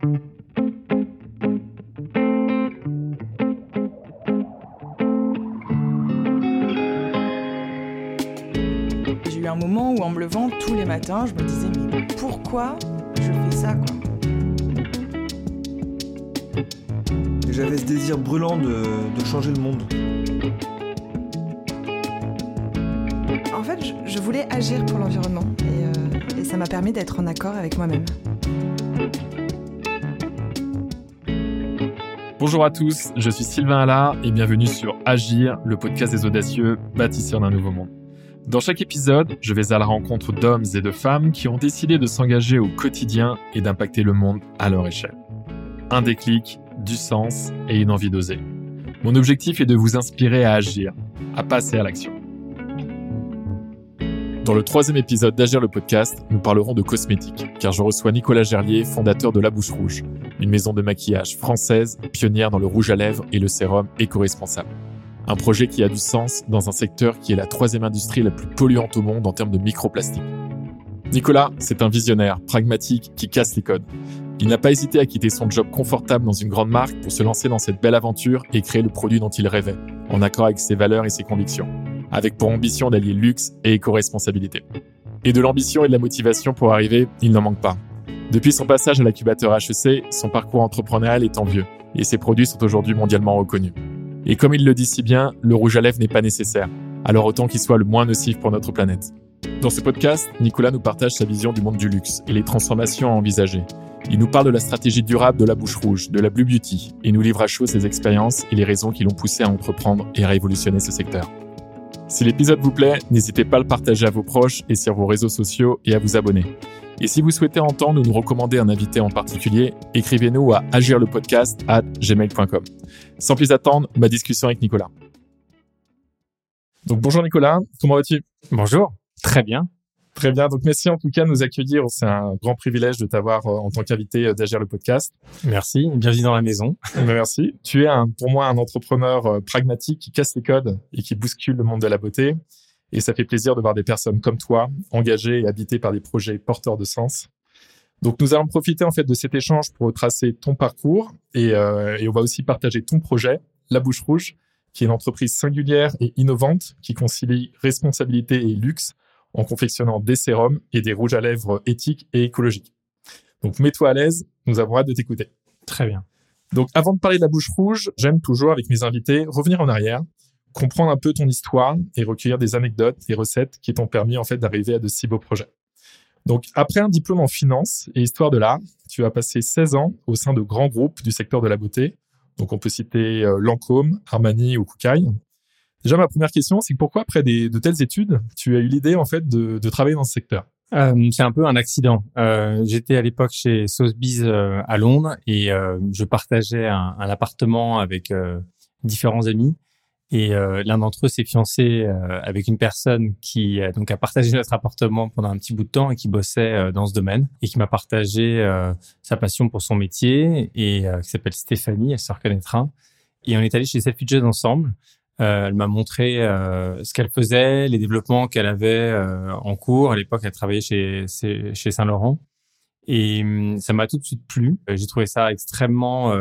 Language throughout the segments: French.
J'ai eu un moment où en me levant tous les matins, je me disais mais pourquoi je fais ça quoi j'avais ce désir brûlant de, de changer le monde. En fait, je, je voulais agir pour l'environnement et, euh, et ça m'a permis d'être en accord avec moi-même. Bonjour à tous, je suis Sylvain Allard et bienvenue sur Agir, le podcast des audacieux, bâtisseurs d'un nouveau monde. Dans chaque épisode, je vais à la rencontre d'hommes et de femmes qui ont décidé de s'engager au quotidien et d'impacter le monde à leur échelle. Un déclic, du sens et une envie d'oser. Mon objectif est de vous inspirer à agir, à passer à l'action. Dans le troisième épisode d'Agir le podcast, nous parlerons de cosmétiques, car je reçois Nicolas Gerlier, fondateur de La Bouche Rouge, une maison de maquillage française pionnière dans le rouge à lèvres et le sérum éco-responsable. Un projet qui a du sens dans un secteur qui est la troisième industrie la plus polluante au monde en termes de microplastique. Nicolas, c'est un visionnaire, pragmatique, qui casse les codes. Il n'a pas hésité à quitter son job confortable dans une grande marque pour se lancer dans cette belle aventure et créer le produit dont il rêvait, en accord avec ses valeurs et ses convictions, avec pour ambition d'allier luxe et éco-responsabilité. Et de l'ambition et de la motivation pour arriver, il n'en manque pas. Depuis son passage à l'incubateur HEC, son parcours entrepreneurial est envieux, et ses produits sont aujourd'hui mondialement reconnus. Et comme il le dit si bien, le rouge à lèvres n'est pas nécessaire, alors autant qu'il soit le moins nocif pour notre planète. Dans ce podcast, Nicolas nous partage sa vision du monde du luxe et les transformations à envisager. Il nous parle de la stratégie durable de la bouche rouge, de la Blue Beauty, et nous livre à chaud ses expériences et les raisons qui l'ont poussé à entreprendre et à révolutionner ce secteur. Si l'épisode vous plaît, n'hésitez pas à le partager à vos proches et sur vos réseaux sociaux et à vous abonner. Et si vous souhaitez entendre ou nous recommander un invité en particulier, écrivez-nous à agirlepodcast at gmail.com. Sans plus attendre, ma discussion avec Nicolas. Donc bonjour Nicolas, comment vas-tu? Bonjour, très bien. Très bien, donc merci en tout cas de nous accueillir. C'est un grand privilège de t'avoir euh, en tant qu'invité euh, d'Agir le podcast. Merci, bienvenue dans la maison. Merci. Tu es un, pour moi un entrepreneur euh, pragmatique qui casse les codes et qui bouscule le monde de la beauté. Et ça fait plaisir de voir des personnes comme toi, engagées et habitées par des projets porteurs de sens. Donc nous allons profiter en fait de cet échange pour retracer ton parcours et, euh, et on va aussi partager ton projet, La Bouche Rouge, qui est une entreprise singulière et innovante qui concilie responsabilité et luxe en confectionnant des sérums et des rouges à lèvres éthiques et écologiques. Donc mets-toi à l'aise, nous avons hâte de t'écouter. Très bien. Donc avant de parler de la bouche rouge, j'aime toujours avec mes invités revenir en arrière, comprendre un peu ton histoire et recueillir des anecdotes et recettes qui t'ont permis en fait d'arriver à de si beaux projets. Donc après un diplôme en finance et histoire de l'art, tu as passé 16 ans au sein de grands groupes du secteur de la beauté. Donc on peut citer euh, Lancôme, Armani ou Koukaï. Déjà, ma première question, c'est pourquoi, après des, de telles études, tu as eu l'idée en fait de, de, travailler dans ce secteur? Euh, C'est un peu un accident. Euh, J'étais à l'époque chez Sotheby's euh, à Londres et euh, je partageais un, un appartement avec euh, différents amis. Et l'un d'entre eux s'est fiancé avec une personne qui donc a partagé notre appartement pendant un petit bout de temps et qui bossait dans ce domaine et qui m'a partagé sa passion pour son métier et qui s'appelle Stéphanie, elle se reconnaîtra. Et on est allé chez Selfridges ensemble. Euh, elle m'a montré euh, ce qu'elle faisait, les développements qu'elle avait euh, en cours. À l'époque, elle travaillait chez, chez Saint-Laurent. Et hum, ça m'a tout de suite plu. J'ai trouvé ça extrêmement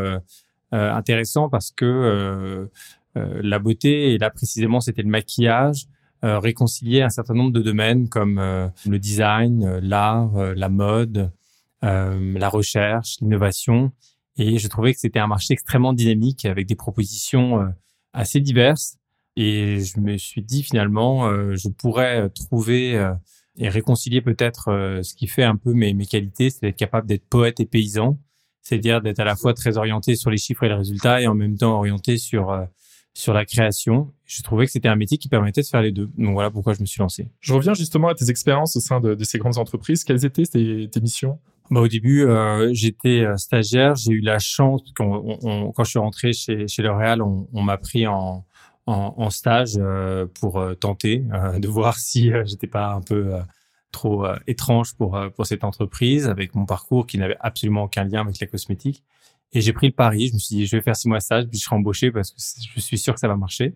intéressant parce que la beauté, et là précisément, c'était le maquillage, réconcilier un certain nombre de domaines comme le design, l'art, la mode, la recherche, l'innovation. Et je trouvais que c'était un marché extrêmement dynamique avec des propositions assez diverses. Et je me suis dit finalement, euh, je pourrais trouver euh, et réconcilier peut-être euh, ce qui fait un peu mes, mes qualités, c'est d'être capable d'être poète et paysan, c'est-à-dire d'être à la fois très orienté sur les chiffres et les résultats et en même temps orienté sur sur la création. Je trouvais que c'était un métier qui permettait de faire les deux. Donc voilà pourquoi je me suis lancé. Je reviens justement à tes expériences au sein de, ces grandes entreprises. Quelles étaient tes missions? Bah, au début, euh, j'étais stagiaire. J'ai eu la chance, qu'on, on, quand je suis rentré chez, chez L'Oréal, on, on m'a pris en, en, en stage euh, pour euh, tenter euh, de voir si j'étais pas un peu trop étrange pour, pour cette entreprise, avec mon parcours qui n'avait absolument aucun lien avec la cosmétique. Et j'ai pris le pari. Je me suis dit, je vais faire six mois de stage, puis je serai embauché parce que je suis sûr que ça va marcher.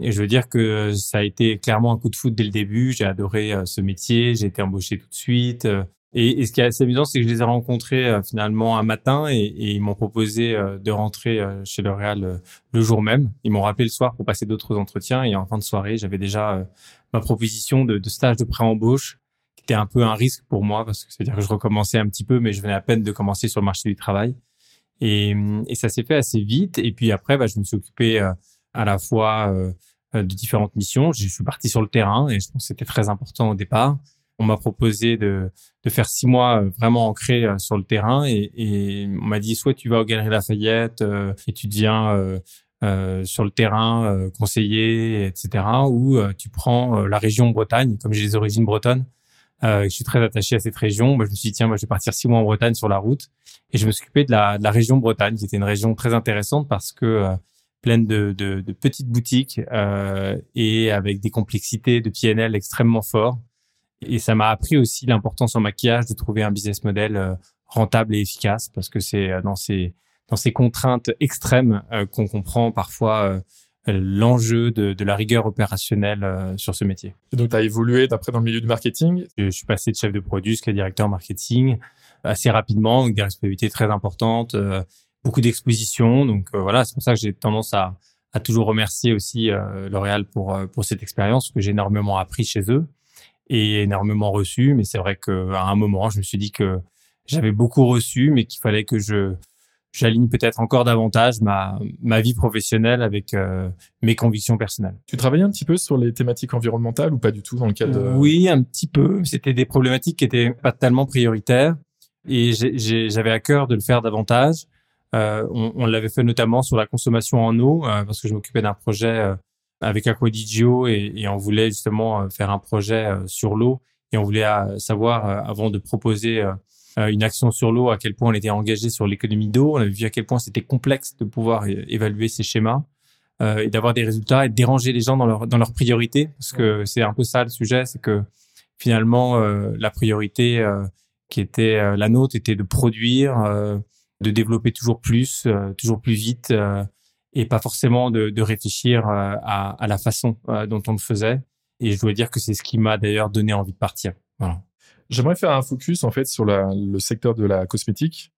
Et je veux dire que ça a été clairement un coup de foot dès le début. J'ai adoré ce métier. J'ai été embauché tout de suite. Et, ce qui est assez amusant, c'est que je les ai rencontrés euh, finalement un matin et, et ils m'ont proposé euh, de rentrer euh, chez L'Oréal le jour même. Ils m'ont rappelé le soir pour passer d'autres entretiens et en fin de soirée, j'avais déjà ma proposition de, de stage de pré-embauche qui était un peu un risque pour moi parce que c'est-à-dire que je recommençais un petit peu, mais je venais à peine de commencer sur le marché du travail. Et, et ça s'est fait assez vite. Et puis après, bah, je me suis occupé à la fois de différentes missions. Je suis parti sur le terrain et je pense que c'était très important au départ on m'a proposé de, de faire six mois euh, vraiment ancré euh, sur le terrain et, et on m'a dit soit tu vas aux Galeries Lafayette euh, et tu deviens euh, euh, sur le terrain conseiller, etc. Ou tu prends la région Bretagne, comme j'ai les origines bretonnes, je suis très attaché à cette région. Moi, je me suis dit tiens, je vais partir six mois en Bretagne sur la route et je me suis occupé de la, de la région Bretagne, qui était une région très intéressante parce que pleine de, de, de, petites boutiques et avec des complexités de PNL extrêmement forts. Et ça m'a appris aussi l'importance en maquillage de trouver un business model euh, rentable et efficace parce que c'est euh, dans ces dans ces contraintes extrêmes euh, qu'on comprend parfois l'enjeu de, de, la rigueur opérationnelle sur ce métier. Et donc, tu as évolué d'après dans le milieu du marketing Je suis passé de chef de produit jusqu'à directeur marketing assez rapidement, avec des responsabilités très importantes, beaucoup d'expositions. Donc voilà, c'est pour ça que j'ai tendance à, à toujours remercier aussi L'Oréal pour, pour cette expérience que j'ai énormément appris chez eux et énormément reçu. Mais c'est vrai qu'à un moment, je me suis dit que j'avais beaucoup reçu, mais qu'il fallait que je j'aligne peut-être encore davantage ma, ma vie professionnelle avec euh, mes convictions personnelles. Tu travaillais un petit peu sur les thématiques environnementales ou pas du tout dans le cadre de... Oui, un petit peu. C'était des problématiques qui étaient pas tellement prioritaires et j'avais à cœur de le faire davantage. Euh, on, on l'avait fait notamment sur la consommation en eau euh, parce que je m'occupais d'un projet avec Aquadigio et, et on voulait justement euh, faire un projet euh, sur l'eau et on voulait euh, savoir avant de proposer une action sur l'eau à quel point on était engagé sur l'économie d'eau. On avait vu à quel point c'était complexe de pouvoir évaluer ces schémas et d'avoir des résultats et de déranger les gens dans leur dans leurs priorités parce que c'est un peu ça le sujet, c'est que finalement la priorité qui était la nôtre était de produire, de développer toujours plus, toujours plus vite et pas forcément de, de réfléchir euh, à, à, la façon euh, dont on le faisait. Et je dois dire que c'est ce qui m'a d'ailleurs donné envie de partir. Voilà. J'aimerais faire un focus en fait sur la, le secteur de la cosmétique.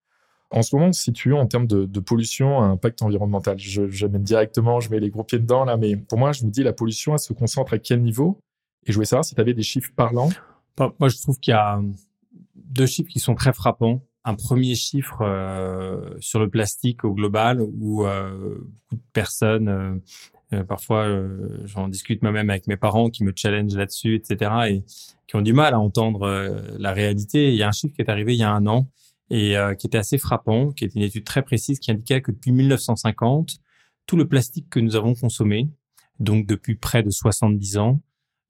En ce moment, on se situe en termes de, de pollution, impact environnemental. Je, je directement, je mets les gros pieds dedans là, mais pour moi, je me dis la pollution, elle se concentre à quel niveau? Et je voulais savoir si tu avais des chiffres parlants. Moi, je trouve qu'il y a deux chiffres qui sont très frappants un premier chiffre euh, sur le plastique au global où euh, beaucoup de personnes, euh, euh parfois euh, j'en discute moi-même avec mes parents qui me challenge là-dessus, etc. et qui ont du mal à entendre la réalité. Il y a un chiffre qui est arrivé il y a un an et qui était assez frappant, qui est une étude très précise qui indiquait que depuis 1950, tout le plastique que nous avons consommé, donc depuis près de 70 ans,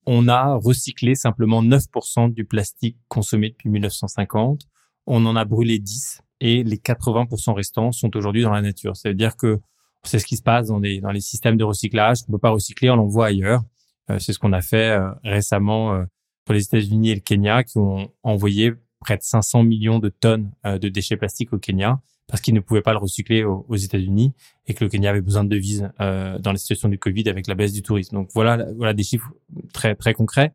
on a recyclé simplement 9% du plastique consommé depuis 1950 on en a brûlé 10 et les 80% restants sont aujourd'hui dans la nature. Ça veut dire que c'est ce qui se passe dans les, dans les systèmes de recyclage. On ne peut pas recycler, on l'envoie ailleurs. Euh, c'est ce qu'on a fait euh, récemment euh, pour les États-Unis et le Kenya qui ont envoyé près de 500 millions de tonnes de déchets plastiques au Kenya parce qu'ils ne pouvaient pas le recycler aux, États-Unis et que le Kenya avait besoin de devises dans la situation du Covid avec la baisse du tourisme. Donc voilà, voilà des chiffres très très concrets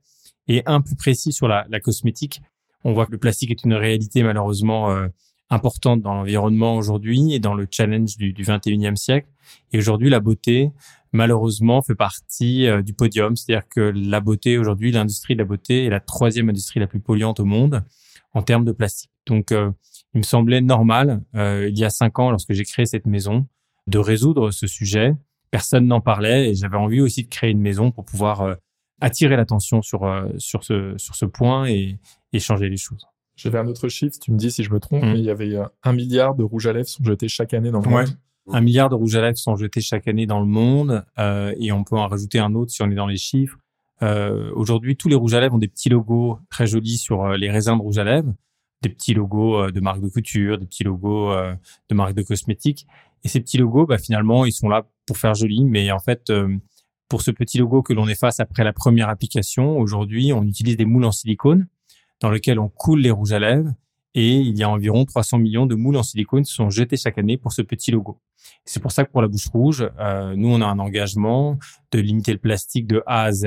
et un plus précis sur la cosmétique. On voit que le plastique est une réalité malheureusement euh, importante dans l'environnement aujourd'hui et dans le challenge du, du 21e siècle. Et aujourd'hui, la beauté, malheureusement, fait partie euh, du podium. C'est-à-dire que la beauté, aujourd'hui, l'industrie de la beauté est la troisième industrie la plus polluante au monde en termes de plastique. Donc, euh, il me semblait normal, il y a cinq ans, lorsque j'ai créé cette maison, de résoudre ce sujet. Personne n'en parlait et j'avais envie aussi de créer une maison pour pouvoir attirer l'attention sur sur ce sur ce point et, et changer les choses. J'avais un autre chiffre, tu me dis si je me trompe, mmh. mais il y avait euh, un milliard de rouges à lèvres sont jetés chaque année dans le monde. Un milliard de rouges à lèvres sont jetés chaque année dans le monde euh, et on peut en rajouter un autre si on est dans les chiffres. Euh, Aujourd'hui, tous les rouges à lèvres ont des petits logos très jolis sur euh, les raisins de rouge à lèvres, des petits logos euh, de marques de couture, des petits logos de marques de cosmétiques. Et ces petits logos, bah, finalement, ils sont là pour faire joli, mais en fait, pour ce petit logo que l'on efface après la première application, aujourd'hui, on utilise des moules en silicone dans lequel on coule les rouges à lèvres et il y a environ 300 millions de moules en silicone qui sont jetés chaque année pour ce petit logo. C'est pour ça que pour la bouche rouge, euh, nous on a un engagement de limiter le plastique de A à Z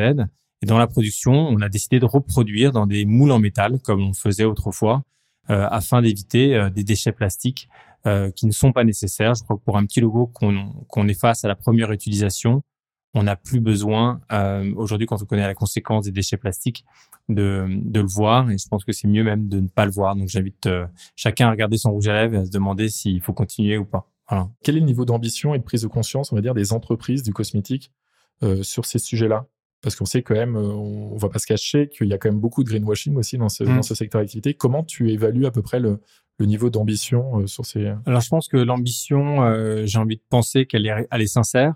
Et dans la production, on a décidé de reproduire dans des moules en métal, comme on faisait autrefois, euh, afin d'éviter euh, des déchets plastiques euh, qui ne sont pas nécessaires. Je crois que pour un petit logo qu'on qu'on efface à la première utilisation, on n'a plus besoin, euh, aujourd'hui, quand on connaît la conséquence des déchets plastiques, de, de le voir. Et je pense que c'est mieux même de ne pas le voir. Donc, j'invite euh, chacun à regarder son rouge à lèvres et à se demander s'il faut continuer ou pas. Voilà. Quel est le niveau d'ambition et de prise de conscience, on va dire, des entreprises du cosmétique euh, sur ces sujets-là? Parce qu'on sait quand même, euh, on, on va pas se cacher qu'il y a quand même beaucoup de greenwashing aussi dans ce, Mm. dans ce secteur d'activité. Comment tu évalues à peu près le, le niveau d'ambition euh, sur ces... Alors, je pense que l'ambition, euh, j'ai envie de penser qu'elle est, elle est sincère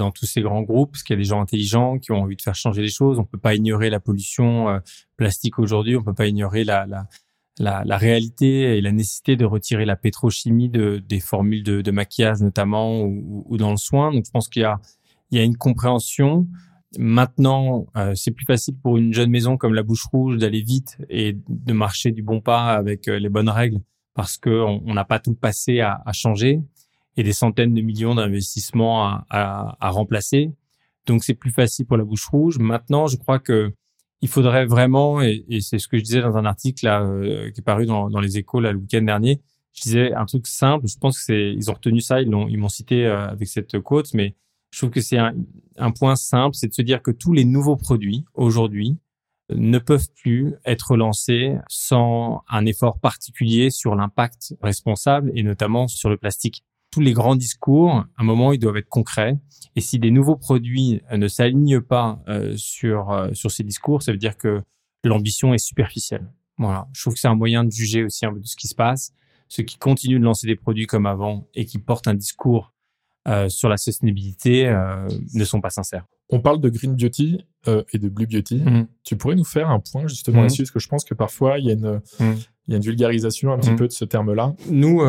dans tous ces grands groupes, parce qu'il y a des gens intelligents qui ont envie de faire changer les choses. On peut pas ignorer la pollution euh, plastique aujourd'hui. On peut pas ignorer la, la, la, réalité et la nécessité de retirer la pétrochimie de, des formules de, maquillage notamment ou, dans le soin. Donc, je pense qu'il y a, y a une compréhension. Maintenant, euh, c'est plus facile pour une jeune maison comme la Bouche Rouge d'aller vite et de marcher du bon pas avec euh, les bonnes règles parce que on on n'a pas tout passé à changer et des centaines de millions d'investissements à, à, à remplacer. Donc c'est plus facile pour la bouche rouge. Maintenant, je crois que il faudrait vraiment, et, c'est ce que je disais dans un article là, euh, qui est paru dans, dans les échos là, le week-end dernier, je disais un truc simple, je pense que c'est, ils ont retenu ça, ils l'ont, ils m'ont cité euh, avec cette quote, mais je trouve que c'est un, un point simple, c'est de se dire que tous les nouveaux produits aujourd'hui ne peuvent plus être lancés sans un effort particulier sur l'impact responsable et notamment sur le plastique. Tous les grands discours, à un moment, ils doivent être concrets. Et si des nouveaux produits euh, ne s'alignent pas euh, sur euh, sur ces discours, ça veut dire que l'ambition est superficielle. Voilà. Je trouve que c'est un moyen de juger aussi un peu de ce qui se passe. Ceux qui continuent de lancer des produits comme avant et qui portent un discours euh, sur la sustainabilité ne sont pas sincères. On parle de green beauty et de blue beauty. Mhm. Tu pourrais nous faire un point justement Mhm. là-dessus, parce que je pense que parfois il y a une, Mhm. il y a une vulgarisation un petit peu de ce terme-là. Nous,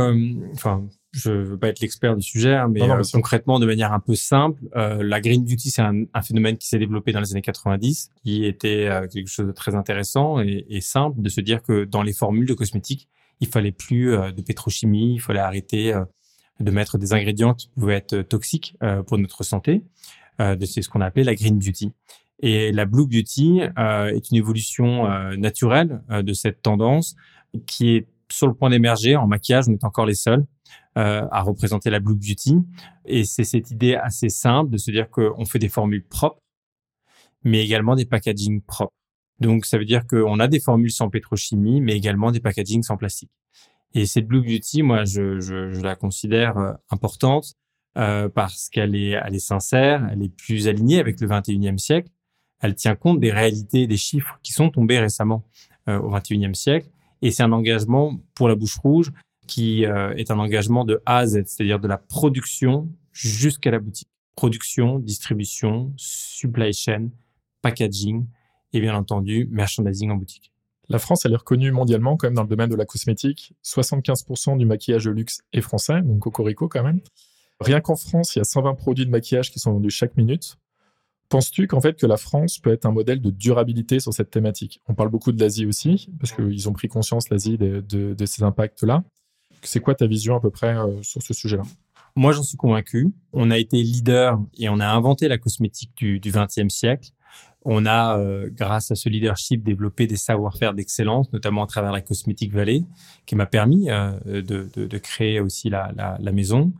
enfin, je veux pas être l'expert du sujet, hein, mais Non, non, euh, concrètement, de manière un peu simple, euh, la green beauty, c'est un, un phénomène qui s'est développé dans les années 90, qui était euh, quelque chose de très intéressant et, et simple de se dire que dans les formules de cosmétiques, il fallait plus euh, de pétrochimie, il fallait arrêter euh, de mettre des ingrédients qui pouvaient être toxiques euh, pour notre santé. Euh, c'est ce qu'on appelait la green beauty. Et la blue beauty euh, est une évolution euh, naturelle euh, de cette tendance qui est sur le point d'émerger. En maquillage, on est encore les seuls euh, à représenter la blue beauty. Et c'est cette idée assez simple de se dire qu'on fait des formules propres, mais également des packaging propres. Donc, ça veut dire qu'on a des formules sans pétrochimie, mais également des packaging sans plastique. Et cette blue beauty, moi, je, la considère euh, importante euh, parce qu'elle est, sincère, elle est plus alignée avec le 21e siècle. Elle tient compte des réalités, des chiffres qui sont tombés récemment au 21e siècle. Et c'est un engagement pour la bouche rouge qui euh, est un engagement de A à Z, c'est-à-dire de la production jusqu'à la boutique. Production, distribution, supply chain, packaging et bien entendu merchandising en boutique. La France, elle est reconnue mondialement quand même dans le domaine de la cosmétique. 75% du maquillage de luxe est français, donc cocorico quand même. Rien qu'en France, il y a 120 produits de maquillage qui sont vendus chaque minute. Penses-tu qu'en fait que la France peut être un modèle de durabilité sur cette thématique? On parle beaucoup de l'Asie aussi, parce qu'ils ont pris conscience, l'Asie, de, de- de ces impacts-là. C'est quoi ta vision à peu près euh, sur ce sujet-là? Moi, j'en suis convaincu. On a été leader et on a inventé la cosmétique du, 20e siècle. On a, euh, grâce à ce leadership, développé des savoir-faire d'excellence, notamment à travers la Cosmétique Valley, qui m'a permis euh, de, de, de créer aussi la, la, la maison.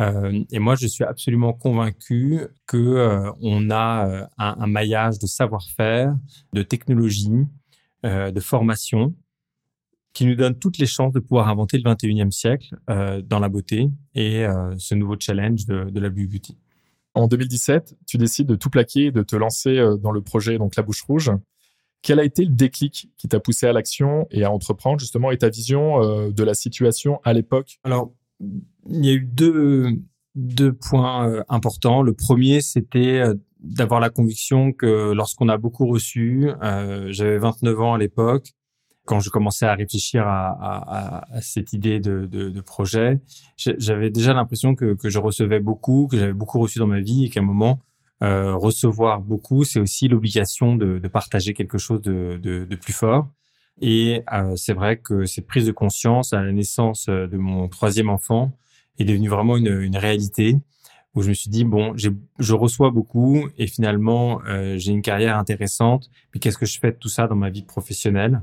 Euh, et moi, je suis absolument convaincu que euh, on a euh, un, un maillage de savoir-faire, de technologie, euh, de formation, qui nous donne toutes les chances de pouvoir inventer le 21e siècle euh, dans la beauté et euh, ce nouveau challenge de, de la Blue Beauty. En 2017, tu décides de tout plaquer et de te lancer dans le projet donc La Bouche Rouge. Quel a été le déclic qui t'a poussé à l'action et à entreprendre justement et ta vision euh, de la situation à l'époque? Alors, il y a eu deux, deux points euh, importants. Le premier, c'était euh, d'avoir la conviction que lorsqu'on a beaucoup reçu, euh, j'avais 29 ans à l'époque, quand je commençais à réfléchir à, cette idée de, projet, j'avais déjà l'impression que, je recevais beaucoup, que j'avais beaucoup reçu dans ma vie et qu'à un moment, recevoir beaucoup, c'est aussi l'obligation de, partager quelque chose de plus fort. Et euh, c'est vrai que cette prise de conscience à la naissance euh, de mon troisième enfant est devenue vraiment une, une réalité où je me suis dit bon, je reçois beaucoup et finalement euh, j'ai une carrière intéressante, mais qu'est-ce que je fais de tout ça dans ma vie professionnelle?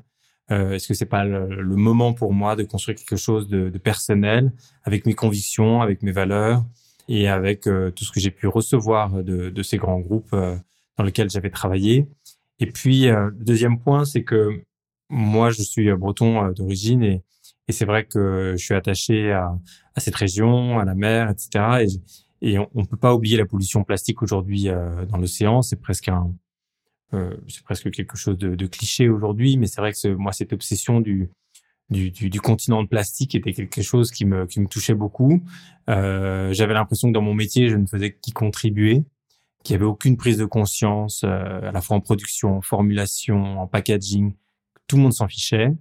Euh, Est-ce que c'est pas le, moment pour moi de construire quelque chose de, de, personnel avec mes convictions, avec mes valeurs et avec euh, tout ce que j'ai pu recevoir de, de, ces grands groupes euh, dans lesquels j'avais travaillé? Et puis le deuxième point, c'est que moi je suis breton d'origine et, et c'est vrai que je suis attaché à, à cette région, à la mer, etc. Et et on, ne peut pas oublier la pollution plastique aujourd'hui euh, dans l'océan. C'est presque un, euh, c'est presque quelque chose de, de cliché aujourd'hui, mais c'est vrai que moi cette obsession du, du, du, du, continent de plastique était quelque chose qui me, qui me touchait beaucoup. Euh, J'avais l'impression que dans mon métier, je ne faisais qu'y contribuer, qu'il n'y avait aucune prise de conscience, euh, à la fois en production, en formulation, en packaging. Tout le monde s'en fichait.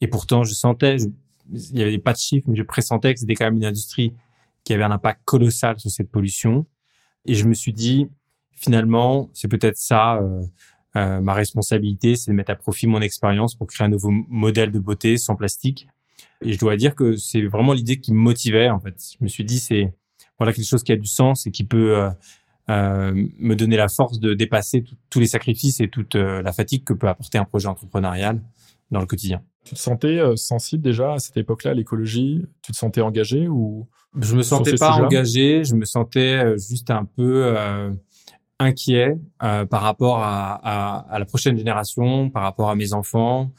Et pourtant, je sentais, il n'y avait pas de chiffres, mais je pressentais que c'était quand même une industrie qui avait un impact colossal sur cette pollution. Et je me suis dit, finalement, c'est peut-être ça euh, euh, ma responsabilité, c'est de mettre à profit mon expérience pour créer un nouveau modèle de beauté sans plastique. Et je dois dire que c'est vraiment l'idée qui me motivait. En fait, je me suis dit, c'est voilà quelque chose qui a du sens et qui peut euh me donner la force de dépasser tous les sacrifices et toute euh, la fatigue que peut apporter un projet entrepreneurial dans le quotidien. Tu te sentais euh, sensible déjà à cette époque-là à l'écologie? Tu te sentais engagé ou Je me sentais pas engagé, je me sentais euh, juste un peu euh, inquiet euh, par rapport à, à, à, la prochaine génération, par rapport à mes enfants.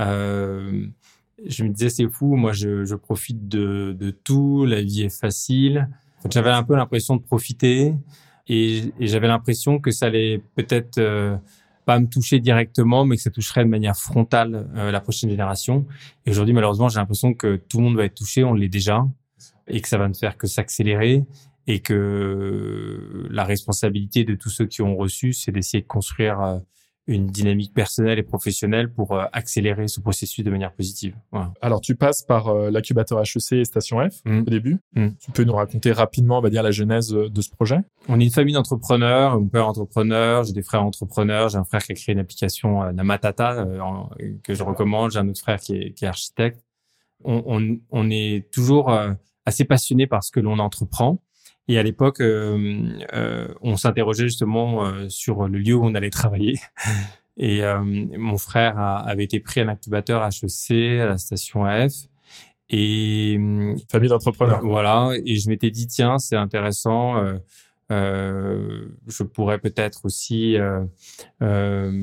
Euh, je me disais c'est fou, moi je, je profite de, de, tout, la vie est facile. J'avais un peu l'impression de profiter et, j'avais l'impression que ça allait peut-être pas me toucher directement, mais que ça toucherait de manière frontale euh, la prochaine génération. Et aujourd'hui, malheureusement, j'ai l'impression que tout le monde va être touché, on l'est déjà, et que ça va ne faire que s'accélérer, et que la responsabilité de tous ceux qui ont reçu, c'est d'essayer de construire euh, une dynamique personnelle et professionnelle pour euh, accélérer ce processus de manière positive. Alors, tu passes par euh, l'incubateur HEC et Station F mmh. au début. Mmh. Tu peux nous raconter rapidement, on va dire, la genèse euh, de ce projet? On est une famille d'entrepreneurs. Mon père est entrepreneur, j'ai des frères entrepreneurs. J'ai un frère qui a créé une application euh, Namatata que je recommande. J'ai un autre frère qui est, qui est architecte. On, on, on, est toujours assez passionné par ce que l'on entreprend. Et à l'époque, euh, euh, on s'interrogeait justement euh, sur le lieu où on allait travailler. Et euh, mon frère a, avait été pris à l'incubateur HEC à la station F. Et famille d'entrepreneurs. Voilà. Et je m'étais dit tiens, c'est intéressant. je pourrais peut-être aussi le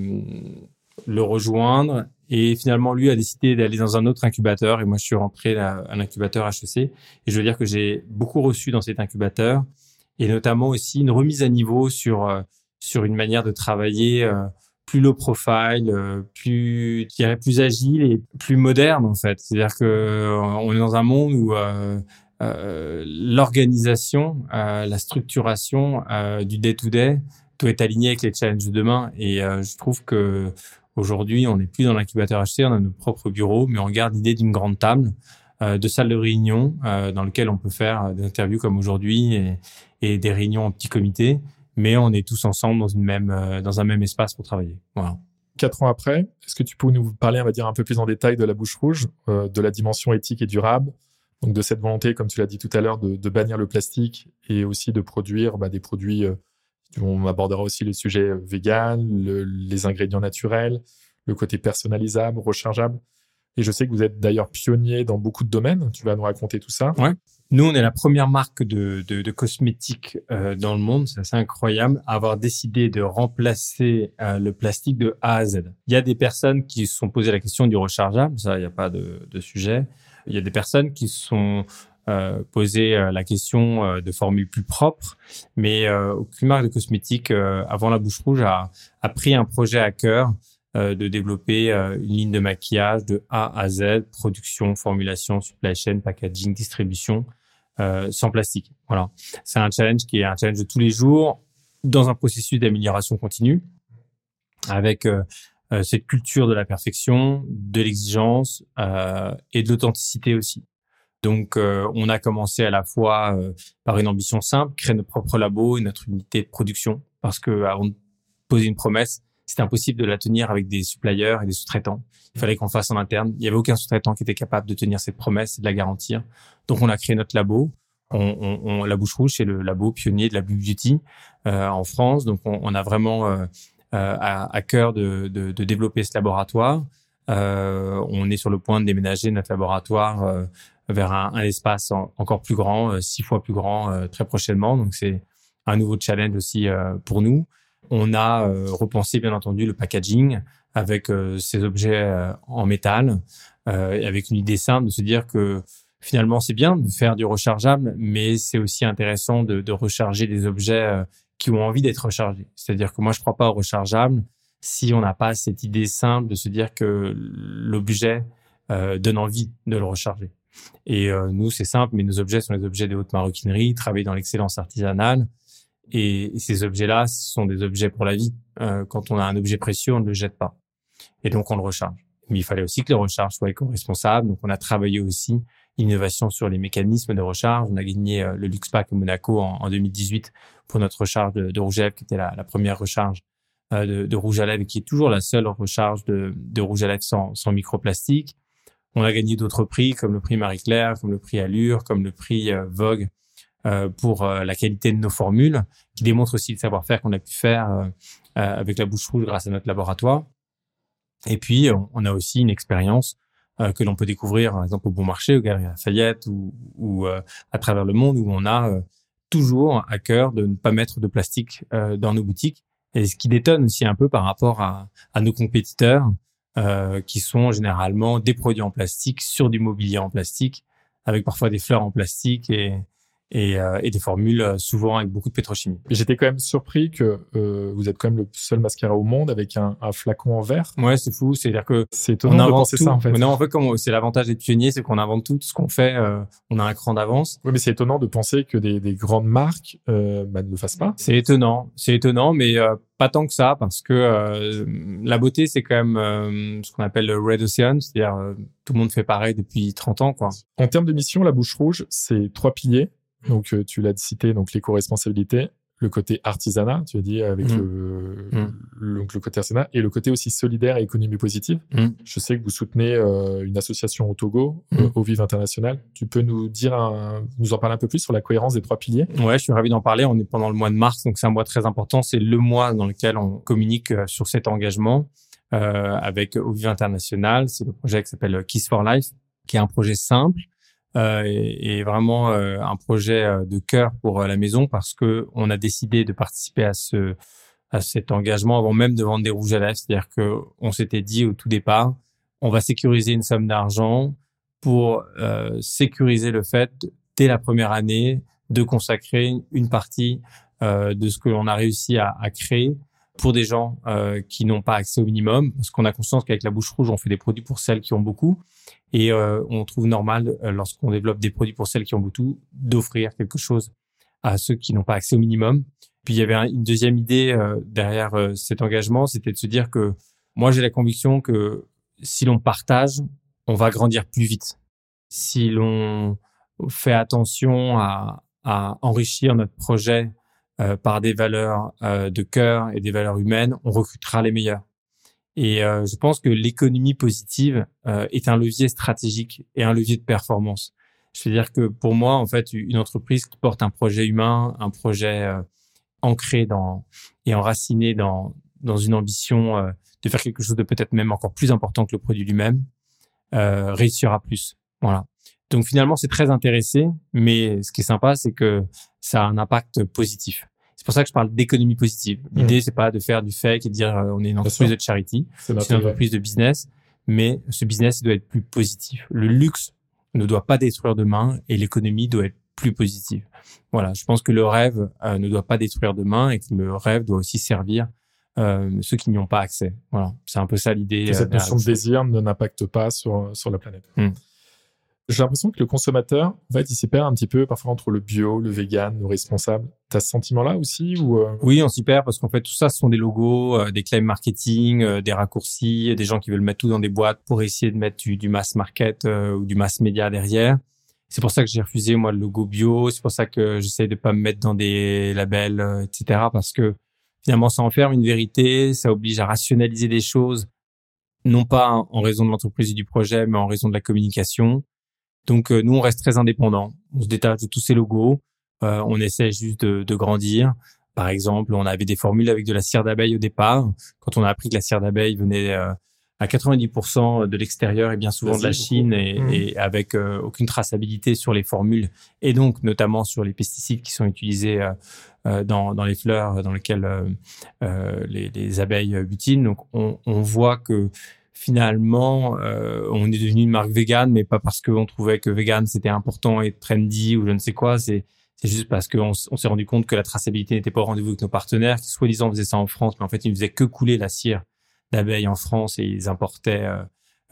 rejoindre. Et finalement, lui a décidé d'aller dans un autre incubateur. Et moi, je suis rentré à un incubateur HEC. Et je veux dire que j'ai beaucoup reçu dans cet incubateur. Et notamment aussi une remise à niveau sur, euh, sur une manière de travailler euh, plus low profile, euh, plus, je dirais, plus agile et plus moderne, en fait. C'est-à-dire que on est dans un monde où l'organisation, la structuration du day-to-day doit être aligné avec les challenges de demain. Et je trouve que Aujourd'hui, on n'est plus dans l'incubateur HC, on a nos propres bureaux, mais on garde l'idée d'une grande table, euh, de salle de réunion euh, dans lequel on peut faire euh, des interviews comme aujourd'hui et, des réunions en petit comité, mais on est tous ensemble dans une même dans un même espace pour travailler. Quatre ans après, est-ce que tu peux nous parler, on va dire un peu plus en détail de la bouche rouge, de la dimension éthique et durable, donc de cette volonté, comme tu l'as dit tout à l'heure, de, de, bannir le plastique et aussi de produire bah, des produits on abordera aussi les sujets véganes, le, les ingrédients naturels, le côté personnalisable, rechargeable. Et je sais que vous êtes d'ailleurs pionnier dans beaucoup de domaines. Tu vas nous raconter tout ça. Ouais. Nous, on est la première marque de cosmétiques euh, dans le monde. C'est assez incroyable à avoir décidé de remplacer euh, le plastique de A à Z. Il y a des personnes qui se sont posées la question du rechargeable. Ça, il n'y a pas de, de sujet. Il y a des personnes qui sont euh, poser euh, la question euh, de formules plus propres, mais aucune marque de cosmétiques avant la bouche rouge a, a pris un projet à cœur de développer une ligne de maquillage de A à Z, production, formulation, supply chain, packaging, distribution, sans plastique. Voilà, c'est un challenge qui est un challenge de tous les jours dans un processus d'amélioration continue, avec cette culture de la perfection, de l'exigence et de l'authenticité aussi. Donc, euh, on a commencé à la fois euh, par une ambition simple, créer notre propre labo et notre unité de production, parce que avant de poser une promesse, c'était impossible de la tenir avec des suppliers et des sous-traitants. Il fallait qu'on fasse en interne. Il n'y avait aucun sous-traitant qui était capable de tenir cette promesse et de la garantir. Donc, on a créé notre labo. On, on, la Bouche Rouge, c'est le labo pionnier de la Blue Beauty en France. Donc, on, on a vraiment à, à, cœur de, de, de, développer ce laboratoire. on est sur le point de déménager notre laboratoire vers un, espace encore plus grand, six fois plus grand très prochainement. Donc, c'est un nouveau challenge aussi pour nous. On a repensé, bien entendu, le packaging avec ces objets en métal, avec une idée simple de se dire que finalement, c'est bien de faire du rechargeable, mais c'est aussi intéressant de, de, recharger des objets euh, qui ont envie d'être rechargés. C'est-à-dire que moi, je ne crois pas au rechargeable si on n'a pas cette idée simple de se dire que l'objet euh, donne envie de le recharger. Et euh, nous, c'est simple, mais nos objets sont les objets de haute maroquinerie, travaillés dans l'excellence artisanale. Et, ces objets-là, ce sont des objets pour la vie. Euh, quand on a un objet précieux, on ne le jette pas. Et donc, on le recharge. Mais il fallait aussi que le recharge soit éco-responsable. Donc, on a travaillé aussi innovation sur les mécanismes de recharge. On a gagné euh, le LuxPack Monaco en, 2018 pour notre recharge de, rouge à lèvres, qui était la, première recharge euh, de, rouge à lèvres, qui est toujours la seule recharge de, rouge à lèvres sans microplastique. On a gagné d'autres prix, comme le prix Marie-Claire, comme le prix Allure, comme le prix euh, Vogue, pour la qualité de nos formules, qui démontre aussi le savoir-faire qu'on a pu faire avec la bouche rouge grâce à notre laboratoire. Et puis, on a aussi une expérience euh, que l'on peut découvrir, par exemple, au Bon Marché, au Galeries Lafayette ou, ou euh, à travers le monde, où on a euh, toujours à cœur de ne pas mettre de plastique dans nos boutiques. Et ce qui détonne aussi un peu par rapport à, à nos compétiteurs, qui sont généralement des produits en plastique sur du mobilier en plastique, avec parfois des fleurs en plastique et, et, euh, et, des formules euh, souvent avec beaucoup de pétrochimie. J'étais quand même surpris que euh, vous êtes quand même le seul mascara au monde avec un, un flacon en verre. Ouais, c'est fou. C'est-à-dire que c'est étonnant de penser ça en fait. non, en fait, comme c'est l'avantage des pionniers, c'est qu'on invente tout, tout ce qu'on fait, euh, on a un cran d'avance. Oui, mais c'est étonnant de penser que des, des grandes marques euh, bah, ne le fassent pas. C'est étonnant, c'est étonnant, mais pas tant que ça, parce que la beauté, c'est quand même ce qu'on appelle le red ocean, c'est-à-dire tout le monde fait pareil depuis 30 ans, quoi. En termes de mission, la bouche rouge, c'est trois piliers donc, euh, tu l'as cité, donc l'éco-responsabilité, le côté artisanat, tu as dit, avec mmh. mmh. Le, le, côté artisanat, et le côté aussi solidaire et économie positive. Mmh. Je sais que vous soutenez euh, une association au Togo, euh, au Vive International. Tu peux nous dire, nous en parler un peu plus sur la cohérence des trois piliers? Ouais, je suis ravi d'en parler. On est pendant le mois de mars, donc c'est un mois très important. C'est le mois dans lequel on communique sur cet engagement avec au Vive International. C'est le projet qui s'appelle Kiss for Life, qui est un projet simple euh, et, vraiment euh, un projet euh, de cœur pour la maison parce que on a décidé de participer à ce à cet engagement avant même de vendre des rouges à lèvres. C'est-à-dire que on s'était dit au tout départ, on va sécuriser une somme d'argent pour sécuriser le fait dès la première année de consacrer une partie de ce que l'on a réussi à, créer pour des gens qui n'ont pas accès au minimum, parce qu'on a conscience qu'avec la bouche rouge, on fait des produits pour celles qui ont beaucoup, et euh, on trouve normal, euh, lorsqu'on développe des produits pour celles qui ont beaucoup, d'offrir quelque chose à ceux qui n'ont pas accès au minimum. Puis il y avait une deuxième idée euh, derrière cet engagement, c'était de se dire que moi j'ai la conviction que si l'on partage, on va grandir plus vite. Si l'on fait attention à, à, enrichir notre projet par des valeurs de cœur et des valeurs humaines, on recrutera les meilleurs. Et euh, je pense que l'économie positive euh, est un levier stratégique et un levier de performance. Je veux dire que pour moi, en fait, une entreprise qui porte un projet humain, un projet euh, ancré dans et enraciné dans dans une ambition de faire quelque chose de peut-être même encore plus important que le produit lui-même, réussira plus. Voilà. Donc finalement, c'est très intéressé, mais ce qui est sympa, c'est que ça a un impact positif. C'est pour ça que je parle d'économie positive. Mmh. L'idée, c'est pas de faire du fake et de dire euh, on est une entreprise de charity, c'est une entreprise de business, mais ce business il doit être plus positif. Le luxe ne doit pas détruire demain et l'économie doit être plus positive. Voilà, je pense que le rêve euh, ne doit pas détruire demain et que le rêve doit aussi servir euh, ceux qui n'y ont pas accès. Voilà, c'est un peu ça l'idée. cette notion de désir ne n'impacte pas sur sur la planète. Mmh. J'ai l'impression que le consommateur, en fait, il s'y perd un petit peu parfois entre le bio, le vegan, le responsable. T'as ce sentiment-là aussi ou euh? Oui, on s'y perd parce qu'en fait, tout ça, ce sont des logos, euh, des claims marketing, euh, des raccourcis, des gens qui veulent mettre tout dans des boîtes pour essayer de mettre du, du mass market ou du mass média derrière. C'est pour ça que j'ai refusé moi le logo bio. C'est pour ça que j'essaie de pas me mettre dans des labels, etc. Parce que finalement, ça enferme une vérité, ça oblige à rationaliser des choses, non pas en raison de l'entreprise et du projet, mais en raison de la communication. Donc nous, on reste très indépendant. On se détache de tous ces logos. on essaie juste de, de grandir. Par exemple, on avait des formules avec de la cire d'abeille au départ. Quand on a appris que la cire d'abeille venait à 90% de l'extérieur et bien souvent de la Chine et, mmh. et avec euh, aucune traçabilité sur les formules et donc notamment sur les pesticides qui sont utilisés euh, euh dans, dans, les fleurs dans lesquelles euh, les, les, abeilles butinent. Donc on, on, voit que finalement on est devenu une marque végane, mais pas parce qu'on trouvait que vegan c'était important et trendy ou je ne sais quoi. C'est c'est juste parce qu'on on, s'est rendu compte que la traçabilité n'était pas au rendez-vous avec nos partenaires, qui soi-disant faisaient ça en France, mais en fait ils ne faisaient que couler la cire d'abeilles en France et ils importaient euh,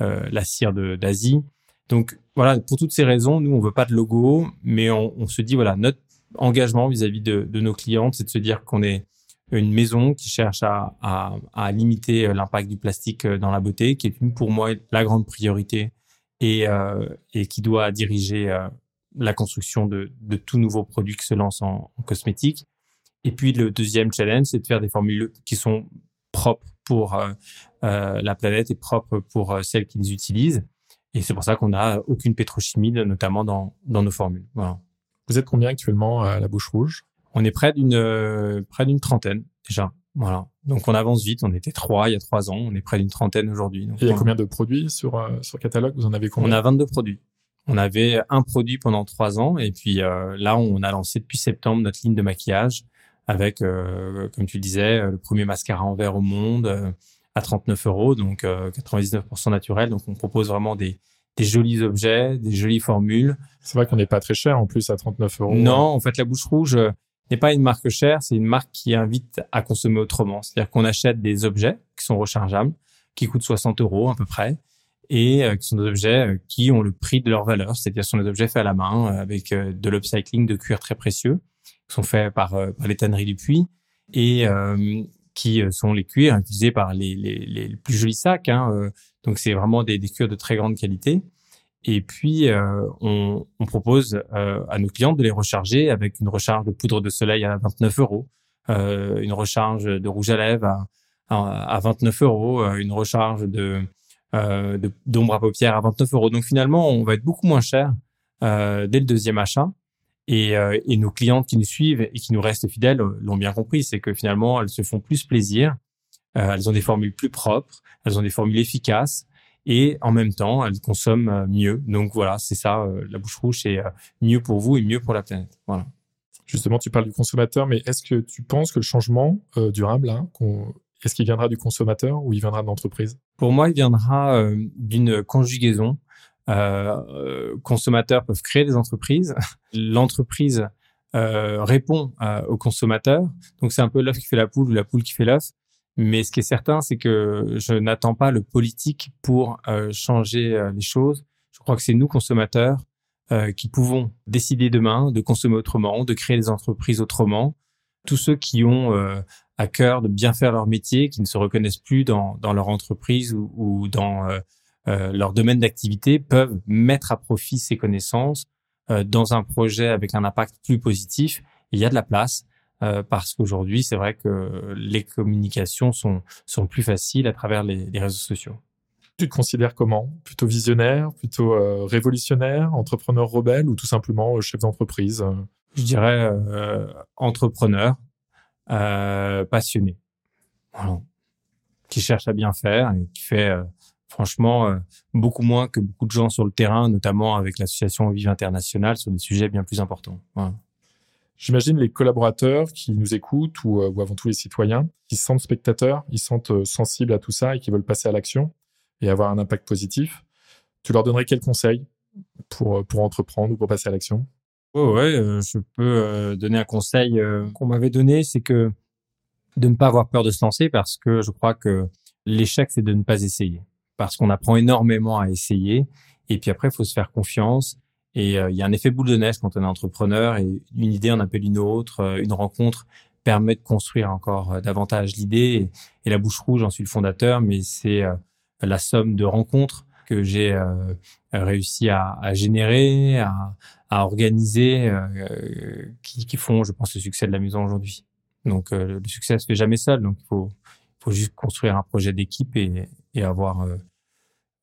euh, la cire d'Asie. Donc voilà, pour toutes ces raisons, nous on veut pas de logo, mais on, on se dit voilà notre engagement vis-à-vis de, de, nos clientes, c'est de se dire qu'on est une maison qui cherche à, à, à limiter euh, l'impact du plastique dans la beauté, qui est pour moi la grande priorité et, euh, et qui doit diriger la construction de, de tout nouveau produit qui se lance en, en cosmétique. Et puis le deuxième challenge, c'est de faire des formules qui sont propres pour euh, euh, la planète et propre pour euh, celles qui les utilisent. Et c'est pour ça qu'on n'a aucune pétrochimie, notamment dans, dans nos formules. Voilà. Vous êtes combien actuellement à la Bouche Rouge? On est près d'une près d'une trentaine déjà. Voilà. Donc on avance vite. On était trois il y a trois ans. On est près d'une trentaine aujourd'hui. Il y a combien de produits sur sur catalogue? Vous en avez combien? On a 22 produits. On avait un produit pendant trois ans et puis là on a lancé depuis septembre notre ligne de maquillage avec, euh, comme tu disais, euh, le premier mascara en verre au monde euh, à 39 euros, donc 99% naturel. Donc on propose vraiment des, des jolis objets, des jolies formules. C'est vrai qu'on n'est pas très cher en plus à 39 euros. Non, en fait la bouche rouge n'est pas une marque chère, c'est une marque qui invite à consommer autrement. C'est-à-dire qu'on achète des objets qui sont rechargeables, qui coûtent 60 euros à peu près, et qui sont des objets qui ont le prix de leur valeur, c'est-à-dire sont des objets faits à la main avec de l'upcycling de cuir très précieux qui sont faits par, euh, les tanneries du Puy et euh, qui euh, sont les cuirs utilisés par les, les, plus jolis sacs. Hein, donc c'est vraiment des cuirs de très grande qualité. Et puis, on, on, propose à nos clients de les recharger avec une recharge de poudre de soleil à 29 euros, une recharge de rouge à lèvres à, à 29 euros, une recharge de d'ombre à paupières à 29 euros. Donc finalement, on va être beaucoup moins cher dès le deuxième achat. Et, euh, et, nos clientes qui nous suivent et qui nous restent fidèles euh, l'ont bien compris, c'est que finalement, elles se font plus plaisir, euh, elles ont des formules plus propres, elles ont des formules efficaces et en même temps, elles consomment mieux. Donc voilà, c'est ça, la bouche rouge, c'est mieux pour vous et mieux pour la planète. Voilà. Justement, tu parles du consommateur, mais est-ce que tu penses que le changement durable, hein, est-ce qu'il viendra du consommateur ou il viendra de l'entreprise? Pour moi, il viendra d'une conjugaison euh, consommateurs peuvent créer des entreprises. L'entreprise euh, répond euh, aux consommateurs. Donc c'est un peu l'œuf qui fait la poule ou la poule qui fait l'œuf. Mais ce qui est certain, c'est que je n'attends pas le politique pour euh, changer euh, les choses. Je crois que c'est nous, consommateurs, euh, qui pouvons décider demain de consommer autrement, de créer des entreprises autrement. Tous ceux qui ont à cœur de bien faire leur métier, qui ne se reconnaissent plus dans, dans leur entreprise ou, ou dans euh, leur domaine d'activité peuvent mettre à profit ces connaissances euh, dans un projet avec un impact plus positif. il y a de la place euh, parce qu'aujourd'hui, c'est vrai que les communications sont, sont plus faciles à travers les, les réseaux sociaux. Tu te considères comment? Plutôt visionnaire, plutôt révolutionnaire, entrepreneur rebelle ou tout simplement chef d'entreprise? Je dirais entrepreneur, passionné, voilà. qui cherche à bien faire et qui fait franchement, euh, beaucoup moins que beaucoup de gens sur le terrain, notamment avec l'association Vive Internationale, sur des sujets bien plus importants. J'imagine les collaborateurs qui nous écoutent ou, euh, ou, avant tout les citoyens, qui se sentent spectateurs, ils se sentent euh, sensibles à tout ça et qui veulent passer à l'action et avoir un impact positif. Tu leur donnerais quels conseils pour, pour entreprendre ou pour passer à l'action? Oh Ouais, je peux donner un conseil qu'on m'avait donné, c'est que de ne pas avoir peur de se lancer parce que je crois que l'échec, c'est de ne pas essayer parce qu'on apprend énormément à essayer. Et puis après, il faut se faire confiance. Et euh, il y a un effet boule de neige quand on est entrepreneur et une idée en appelle une autre, euh, une rencontre permet de construire encore euh, davantage l'idée. Et, la bouche rouge, j'en suis le fondateur, mais c'est la somme de rencontres que j'ai réussi à, à, générer, à, à organiser, qui, qui, font, je pense, le succès de la maison aujourd'hui. Donc le succès se fait jamais seul, donc il faut, faut juste construire un projet d'équipe et, et avoir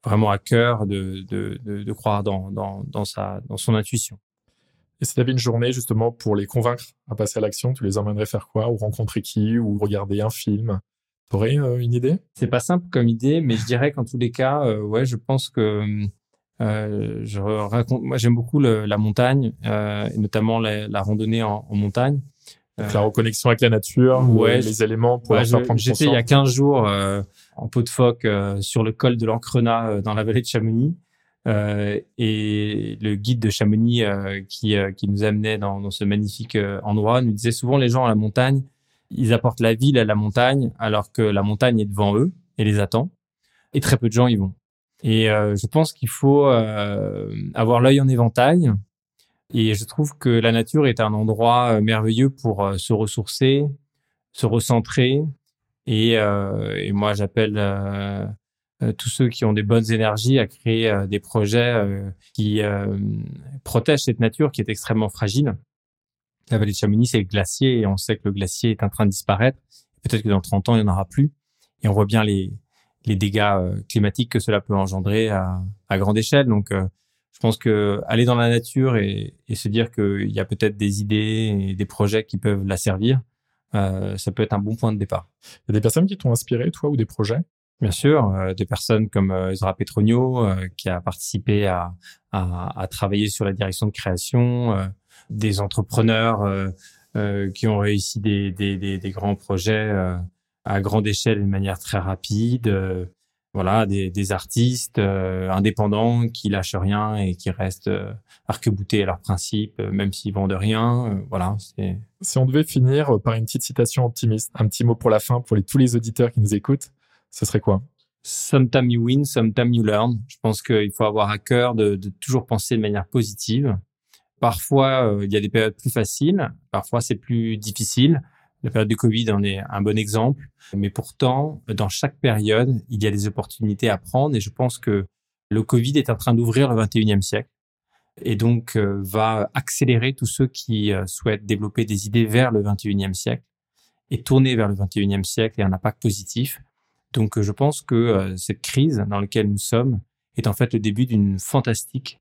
vraiment à cœur de, de, de, de croire dans, dans, dans, sa, dans son intuition. Et si tu avais une journée justement pour les convaincre à passer à l'action, tu les emmènerais faire quoi Ou rencontrer qui Ou regarder un film? Tu aurais euh, une idée? C'est pas simple comme idée, mais je dirais qu'en tous les cas, euh, ouais, je pense que euh, je raconte. Moi, j'aime beaucoup le, la montagne, et notamment la, la randonnée en, en montagne. Donc, la reconnexion avec la nature, ouais, ou les éléments pour Ouais, je- prendre J'étais il y a conscience. 15 jours euh, en peau de phoque euh, sur le col de l'Ancrenat euh, dans la vallée de Chamonix. Euh, et le guide de Chamonix euh, qui, euh, qui nous amenait dans, dans ce magnifique euh, endroit nous disait souvent les gens à la montagne, ils apportent la ville à la montagne alors que la montagne est devant eux et les attend. Et très peu de gens y vont. Et euh, je pense qu'il faut euh, avoir l'œil en éventail. Et je trouve que la nature est un endroit euh, merveilleux pour euh, se ressourcer, se recentrer. Et, euh, moi, j'appelle tous ceux qui ont des bonnes énergies à créer des projets qui protègent cette nature qui est extrêmement fragile. La vallée de Chamonix, c'est le glacier et on sait que le glacier est en train de disparaître. Peut-être que dans 30 ans, il n'y en aura plus. Et on voit bien les, dégâts climatiques que cela peut engendrer à, à grande échelle. Donc, je pense que aller dans la nature et, et se dire qu'il y a peut-être des idées et des projets qui peuvent la servir, euh, ça peut être un bon point de départ. Il y a des personnes qui t'ont inspiré, toi, ou des projets? Bien sûr, euh, des personnes comme euh, Ezra Petronio, euh, qui a participé à, à, à travailler sur la direction de création, euh, des entrepreneurs euh, euh, qui ont réussi des, des, des, des grands projets euh, à grande échelle et de manière très rapide. Euh, voilà, des, des artistes euh, indépendants qui lâchent rien et qui restent euh, arc-boutés à leurs principes, euh, même s'ils vendent rien. euh, voilà, c'est Si on devait finir par une petite citation optimiste, un petit mot pour la fin pour les, tous les auditeurs qui nous écoutent, ce serait quoi? Sometimes you win, sometimes you learn. Je pense qu'il faut avoir à cœur de, de toujours penser de manière positive. Parfois, euh, il y a des périodes plus faciles, parfois c'est plus difficile. La période de Covid en est un bon exemple. Mais pourtant, dans chaque période, il y a des opportunités à prendre et je pense que le Covid est en train d'ouvrir le 21e siècle et donc euh, va accélérer tous ceux qui euh, souhaitent développer des idées vers le 21e siècle et tourner vers le 21e siècle et un impact positif. Donc, je pense que euh, cette crise dans laquelle nous sommes est en fait le début d'une fantastique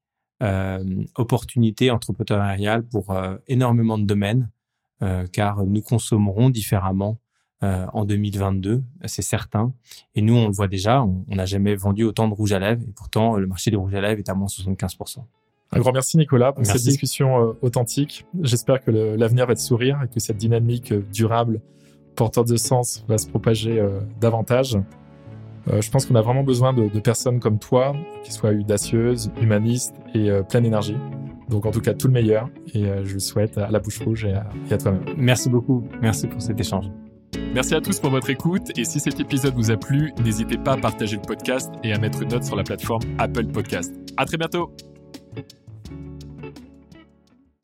opportunité entrepreneuriale pour énormément de domaines, car nous consommerons différemment euh, en 2022, c'est certain. Et nous, on le voit déjà, on n'a jamais vendu autant de rouge à lèvres, et pourtant, le marché des rouges à lèvres est à moins 75%. Un grand merci Nicolas pour Merci. cette discussion euh, authentique. J'espère que l'avenir va te sourire et que cette dynamique euh, durable, porteur de sens, va se propager euh, davantage. Euh, je pense qu'on a vraiment besoin de, de personnes comme toi, qui soient audacieuses, humanistes et euh, pleines d'énergie. Donc en tout cas, tout le meilleur et euh, je le souhaite à la bouche rouge et à, et à toi-même. Merci beaucoup, merci pour cet échange. Merci à tous pour votre écoute et si cet épisode vous a plu, n'hésitez pas à partager le podcast et à mettre une note sur la plateforme Apple Podcast. À très bientôt!